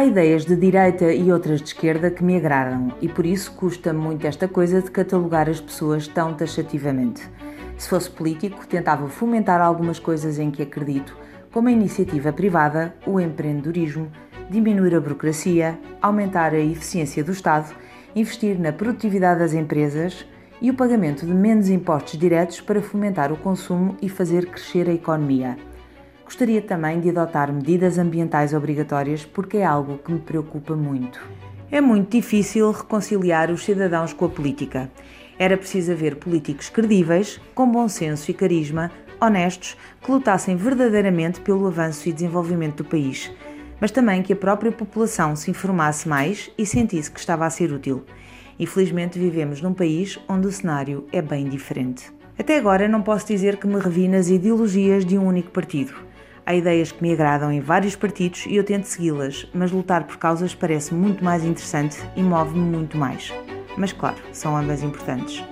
Há ideias de direita e outras de esquerda que me agradam e por isso custa muito esta coisa de catalogar as pessoas tão taxativamente. Se fosse político, tentava fomentar algumas coisas em que acredito, como a iniciativa privada, o empreendedorismo, diminuir a burocracia, aumentar a eficiência do Estado, investir na produtividade das empresas e o pagamento de menos impostos diretos para fomentar o consumo e fazer crescer a economia. Gostaria também de adotar medidas ambientais obrigatórias porque é algo que me preocupa muito. É muito difícil reconciliar os cidadãos com a política. Era preciso haver políticos credíveis, com bom senso e carisma, honestos, que lutassem verdadeiramente pelo avanço e desenvolvimento do país, mas também que a própria população se informasse mais e sentisse que estava a ser útil. Infelizmente, vivemos num país onde o cenário é bem diferente. Até agora, não posso dizer que me revi nas ideologias de um único partido. Há ideias que me agradam em vários partidos e eu tento segui-las, mas lutar por causas parece muito mais interessante e move-me muito mais. Mas claro, são ambas importantes.